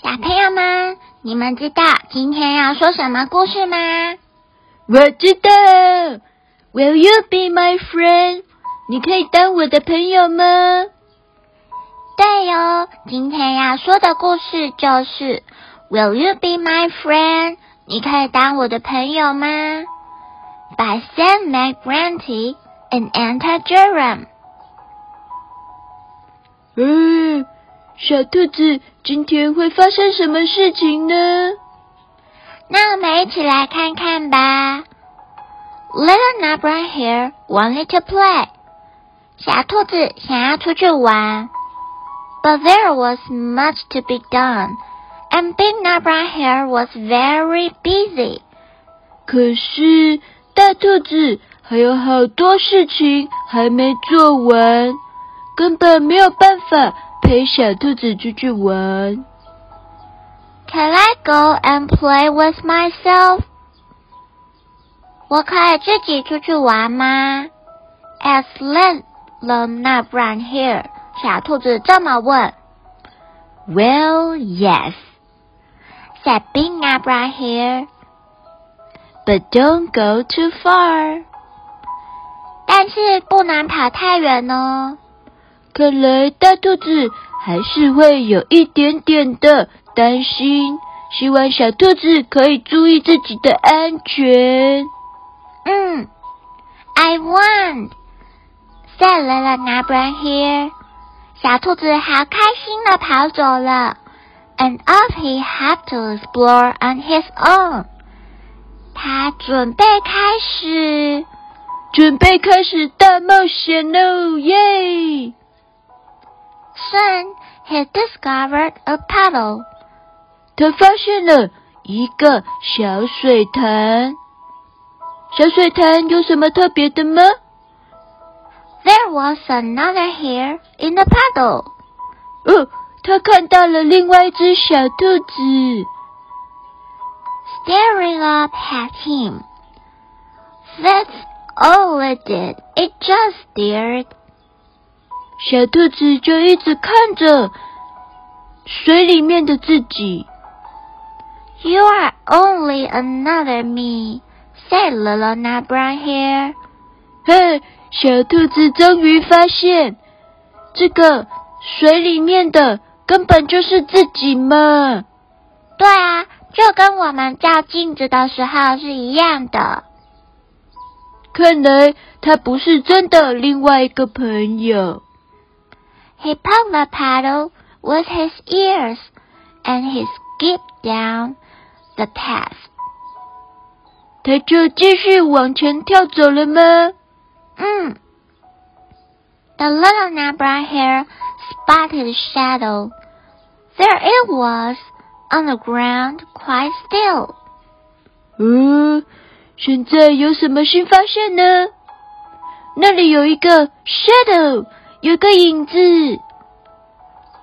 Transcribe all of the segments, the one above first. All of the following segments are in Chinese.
小朋友们，你们知道今天要说什么故事吗？我知道。Will you be my friend？你可以当我的朋友吗？对哟，今天要说的故事就是 Will you be my friend？你可以当我的朋友吗？By Sam McGranty and Anta Jerem。嗯，小兔子，今天会发生什么事情呢？那我们一起来看看吧。Little Nutbrown Hare wanted to play。小兔子想要出去玩，but there was much to be done, and Big Nutbrown Hare was very busy. 可是大兔子还有好多事情还没做完，根本没有办法陪小兔子出去玩。Can I go and play with myself? 我可以自己出去玩吗？Asked little Nutbrown Hare. 小兔子这么问。Well, yes, said Big Nutbrown Hare. But don't go too far. 但是不能跑太远哦。看来大兔子还是会有一点点的担心，希望小兔子可以注意自己的安全。嗯，I won, said little Nutbrown Hare. 小兔子好开心的跑走了，and off he had to explore on his own. 他准备开始，准备开始大冒险喽！耶！Soon he discovered a puddle. 他发现了一个小水潭。小水潭有什么特别的吗？ There was another hare in the puddle. 哦，他看到了另外一只小兔子。 staring up at him. That's all it did. It just stared. 小兔子就一直看着水里面的自己。You are only another me, said little Nutbrown Hare. 嘿，小兔子终于发现，这个水里面的根本就是自己嘛。对啊，就跟我们照镜子的时候是一样的。看来他不是真的另外一个朋友。He poked the puddle with his ears, and he skipped down the path. 他就继续往前跳走了吗？Mm. The little Nutbrown Hare spotted a shadow. There it was, on the ground, quite still. 嗯，现在有什么新发现呢？那里有一个 shadow， 有个影子。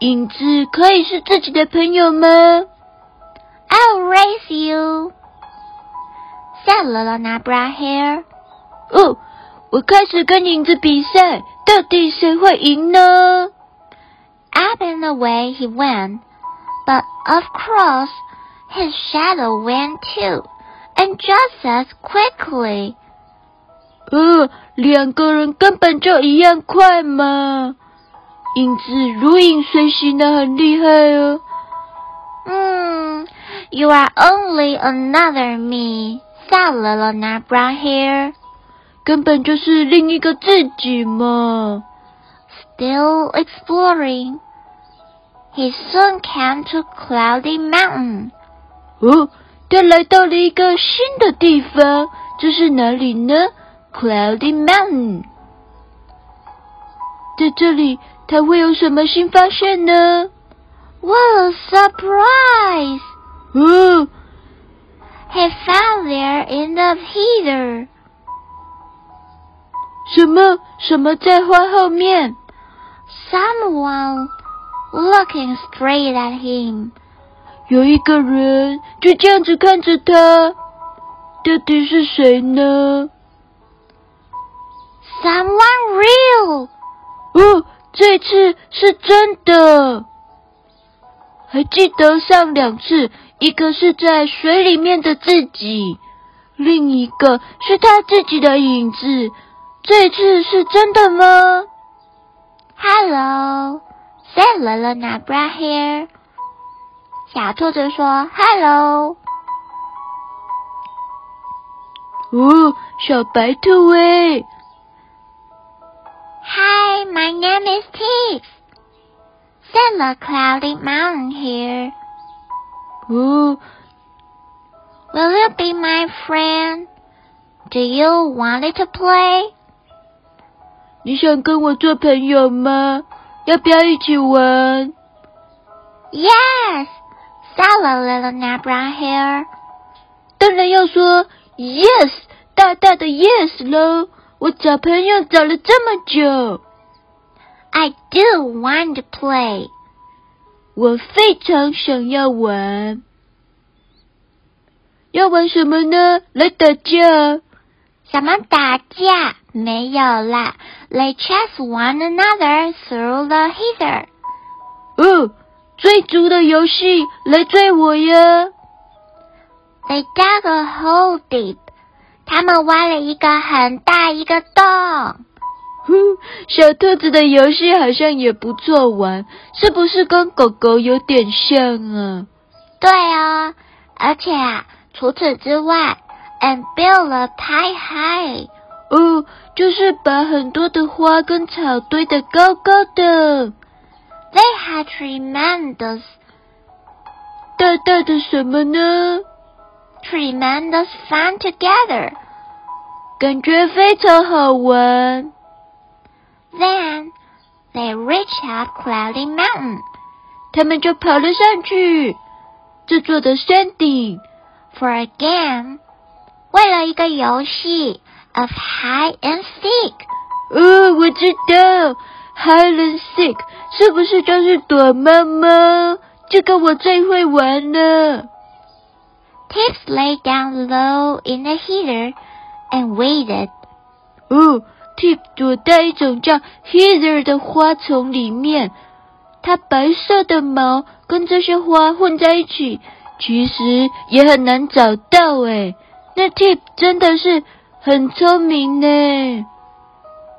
影子可以是自己的朋友吗？ I'll race you, said little Nutbrown Hare. 哦，我开始跟影子比赛，到底谁会赢呢？ Up and away he went, but of course his shadow went too, and just as quickly. 呃，两个人根本就一样快嘛！影子如影随形的，很厉害哦。Hmm, you are only another me, said little Nutbrown Hare. 根本就是另一个自己嘛。Still exploring, he soon came to Cloudy Mountain. 哦，他来到了一个新的地方，这是哪里呢 ？Cloudy Mountain。在这里，他会有什么新发现呢？ What a surprise! 哦， He found there in the heater. 什么什么在花后面？ Someone looking straight at him. 有一个人就这样子看着他，到底是谁呢？ Someone real. 哦，这次是真的。还记得上两次，一个是在水里面的自己，另一个是他自己的影子。这次是真的吗？Hello, said little Nabra here？小兔子说：“Hello，哦，小白兔哎，Hi, my name is Tix,” said the cloudy mountain hare. 哦， Will you be my friend? Do you want to play? 你想跟我做朋友吗？要不要一起玩？ Yes, said the little Nabra Hare. 当然要说 yes，大大的 yes 喽！ 我找朋友找了这么久，I do want to play. 我非常想要玩。要玩什么呢？来打架！什么打架？没有啦。They chase one another through the heather. 哦，追逐的游戏，来追我呀！They dug a hole deep. 他们挖了一个很大一个洞。哼，小兔子的游戏好像也不错玩，是不是跟狗狗有点像啊？对哦，而且啊，除此之外，and build a pie high. 哦，就是把很多的花跟草堆得高高的，They had tremendous, 大大的什么呢？tremendous fun together. 感觉非常好玩。 Then they reached up Cloudy Mountain 他们就跑了上去这座的山顶， for a game. 为了一个游戏 of hide and seek. 哦，我知道，hide and seek 是不是就是躲猫猫？这个我最会玩了。 Tips lay down low in the heater and waited. 哦，Tip 躲在一种叫 heather 的花丛里面，它白色的毛跟这些花混在一起，其实也很难找到诶。那 Tip 真的是很聪明呢。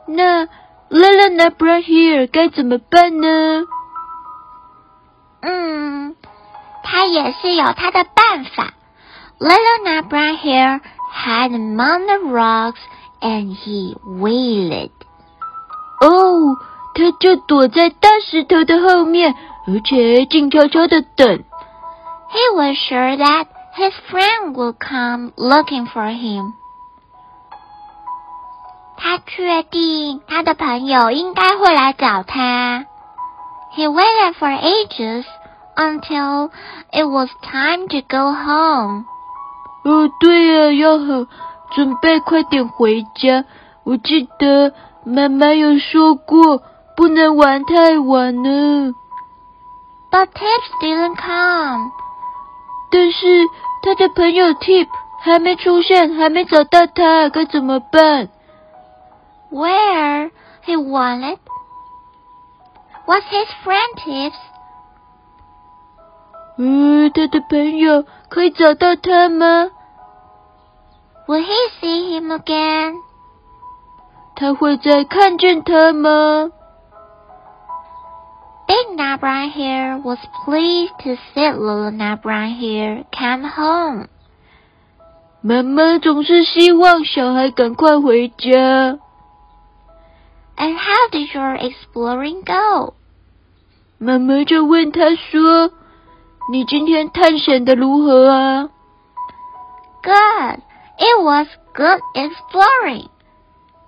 那 Lila n a b r a here 该怎么办呢？嗯，他也是有他的办法。Little Nabra here had among the rocks and he waited. 哦，他就躲在大石头的后面，而且静悄悄的等。 He was sure that his friend would come looking for him. 他确定他的朋友应该会来找他。He waited for ages until it was time to go home. 哦，对呀、要好，准备快点回家。我记得妈妈有说过，不能玩太晚呢。But Tips didn't come. 但是他的朋友 Tip 还没出现，还没找到他，该怎么办？Where he wanted was his friend Tips. 呃，他的朋友可以找到他吗？Will he see him again? 他会再看见他吗？ Big Nabra here was pleased to see little Nabra here come home. 妈妈总是希望小孩赶快回家。 And how did your exploring go? 妈妈就问他说：“你今天探险的如何啊 Good. It was good exploring,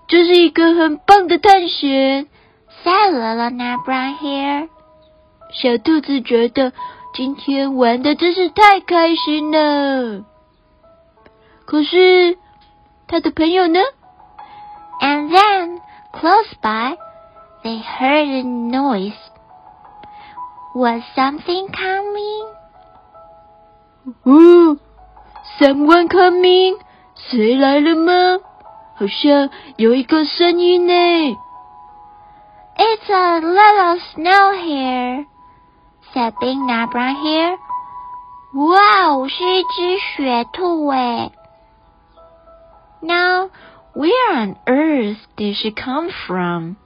这是一个很棒的探险。 said little Nabra here. 小兔子觉得今天玩的真是太开心了。可是他的朋友呢？And then close by, they heard a noise. Was something coming? 哦，someone coming？ 谁来了吗？好像有一个声音呢。It's a little snow here, said Big Nut Brown Hare. 哇哦，是一只雪兔诶。Now, where on earth did she come from?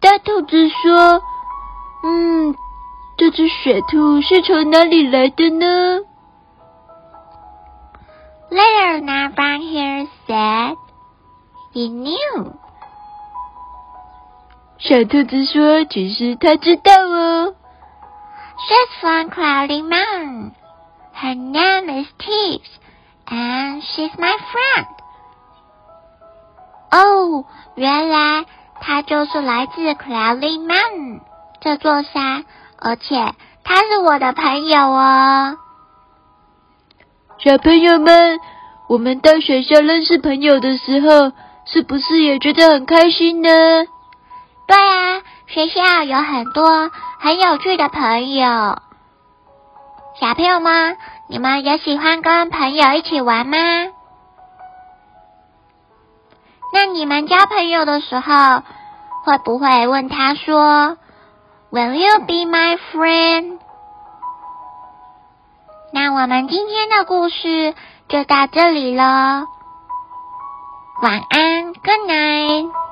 大兔子说：“嗯，这只雪兔是从哪里来的呢？” Little Nut Brown Hare said, "He knew." 小兔子说：“其实他知道哦。” She's from Cloudy Mountain. Her name is Teach, and she's my friend. 哦，原来她就是来自 Cloudy Mountain 这座山，而且她是我的朋友哦。 小朋友们，我们到学校认识朋友的时候，是不是也觉得很开心呢？对啊，学校有很多很有趣的朋友。小朋友们，你们也喜欢跟朋友一起玩吗？那你们交朋友的时候，会不会问他说：“Will you be my friend？” 那我们今天的故事就到这里了，晚安，Good night。